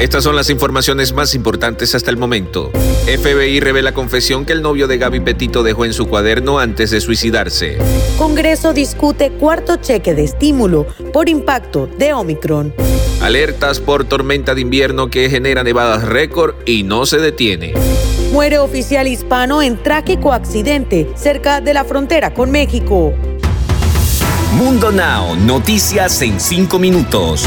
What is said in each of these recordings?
Estas son las informaciones más importantes hasta el momento. FBI revela confesión que el novio de Gaby Petito dejó en su cuaderno antes de suicidarse. Congreso discute cuarto cheque de estímulo por impacto de Omicron. Alertas por tormenta de invierno que genera nevadas récord y no se detiene. Muere oficial hispano en trágico accidente cerca de la frontera con México. Mundo Now, noticias en 5 minutos.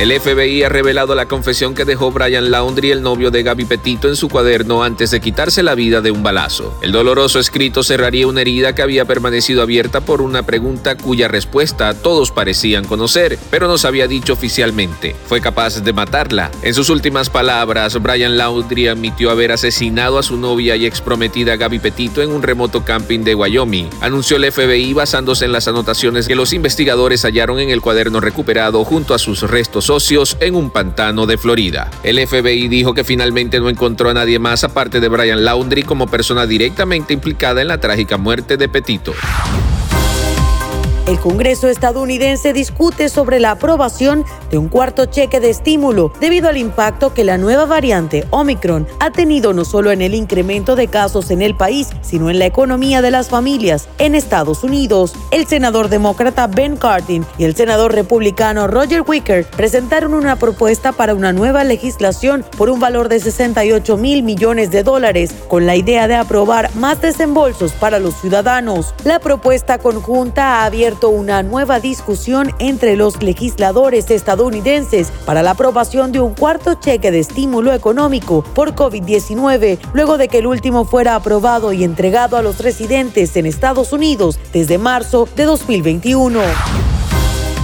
El FBI ha revelado la confesión que dejó Brian Laundry, el novio de Gaby Petito, en su cuaderno antes de quitarse la vida de un balazo. El doloroso escrito cerraría una herida que había permanecido abierta por una pregunta cuya respuesta todos parecían conocer, pero no se había dicho oficialmente. Fue capaz de matarla. En sus últimas palabras, Brian Laundry admitió haber asesinado a su novia y exprometida Gaby Petito en un remoto camping de Wyoming. Anunció el FBI basándose en las anotaciones que los investigadores hallaron en el cuaderno recuperado junto a sus restos socios en un pantano de Florida. El FBI dijo que finalmente no encontró a nadie más aparte de Brian Laundry como persona directamente implicada en la trágica muerte de Petito. El Congreso estadounidense discute sobre la aprobación de un cuarto cheque de estímulo debido al impacto que la nueva variante Omicron ha tenido no solo en el incremento de casos en el país, sino en la economía de las familias en Estados Unidos. El senador demócrata Ben Cardin y el senador republicano Roger Wicker presentaron una propuesta para una nueva legislación por un valor de 68 mil millones de dólares, con la idea de aprobar más desembolsos para los ciudadanos. La propuesta conjunta ha abierto una nueva discusión entre los legisladores estadounidenses para la aprobación de un cuarto cheque de estímulo económico por COVID-19, luego de que el último fuera aprobado y entregado a los residentes en Estados Unidos desde marzo de 2021.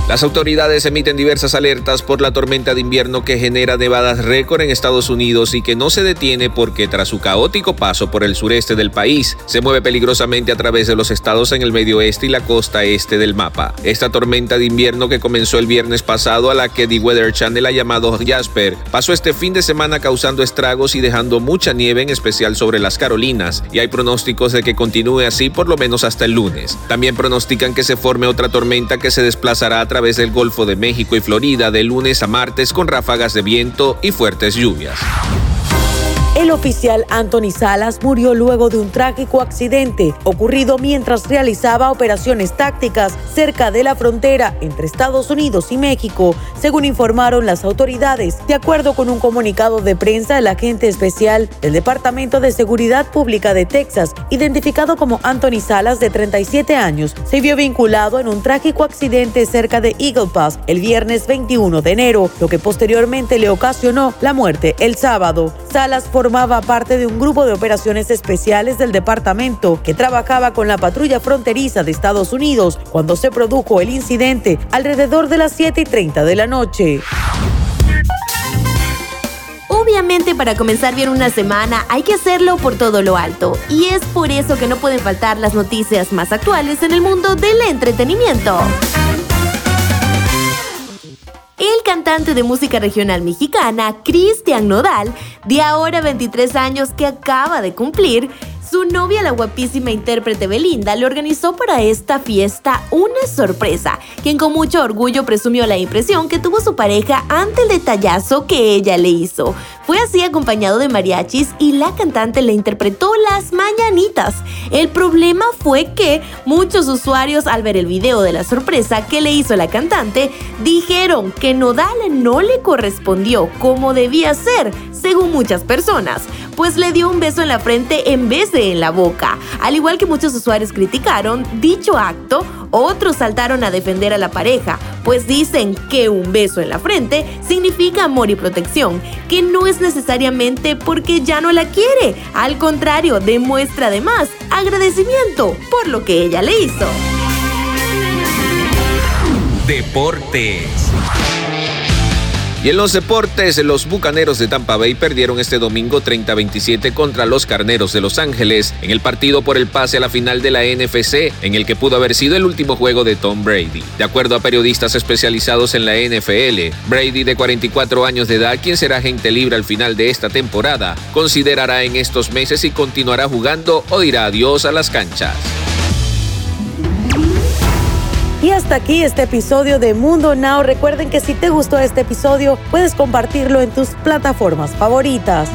Las autoridades emiten diversas alertas por la tormenta de invierno que genera nevadas récord en Estados Unidos y que no se detiene porque tras su caótico paso por el sureste del país, se mueve peligrosamente a través de los estados en el medio oeste y la costa este del mapa. Esta tormenta de invierno que comenzó el viernes pasado a la que The Weather Channel ha llamado Jasper, pasó este fin de semana causando estragos y dejando mucha nieve en especial sobre las Carolinas y hay pronósticos de que continúe así por lo menos hasta el lunes. También pronostican que se forme otra tormenta que se desplazará a través del Golfo de México y Florida de lunes a martes con ráfagas de viento y fuertes lluvias. El oficial Anthony Salas murió luego de un trágico accidente ocurrido mientras realizaba operaciones tácticas cerca de la frontera entre Estados Unidos y México, según informaron las autoridades. De acuerdo con un comunicado de prensa, el agente especial del Departamento de Seguridad Pública de Texas, identificado como Anthony Salas de 37 años, se vio vinculado en un trágico accidente cerca de Eagle Pass el viernes 21 de enero, lo que posteriormente le ocasionó la muerte el sábado. Salas formaba parte de un grupo de operaciones especiales del departamento que trabajaba con la patrulla fronteriza de Estados Unidos cuando se produjo el incidente alrededor de las 7 y 30 de la noche. Obviamente para comenzar bien una semana hay que hacerlo por todo lo alto y es por eso que no pueden faltar las noticias más actuales en el mundo del entretenimiento. Cantante de música regional mexicana, Cristian Nodal, de ahora 23 años que acaba de cumplir, su novia, la guapísima intérprete Belinda, le organizó para esta fiesta una sorpresa, quien con mucho orgullo presumió la impresión que tuvo su pareja ante el detallazo que ella le hizo. Fue así acompañado de mariachis y la cantante le interpretó las mañanitas. El problema fue que muchos usuarios al ver el video de la sorpresa que le hizo la cantante dijeron que Nodal no le correspondió como debía ser, según muchas personas, pues le dio un beso en la frente en vez de en la boca. Al igual que muchos usuarios criticaron dicho acto, otros saltaron a defender a la pareja, pues dicen que un beso en la frente significa amor y protección, que no es necesariamente porque ya no la quiere, al contrario, demuestra además agradecimiento por lo que ella le hizo. Deportes. Y en los deportes, los Bucaneros de Tampa Bay perdieron este domingo 30-27 contra los Carneros de Los Ángeles en el partido por el pase a la final de la NFC, en el que pudo haber sido el último juego de Tom Brady. De acuerdo a periodistas especializados en la NFL, Brady de 44 años de edad, quien será agente libre al final de esta temporada, considerará en estos meses si continuará jugando o dirá adiós a las canchas. Y hasta aquí este episodio de Mundo Now. Recuerden que si te gustó este episodio, puedes compartirlo en tus plataformas favoritas.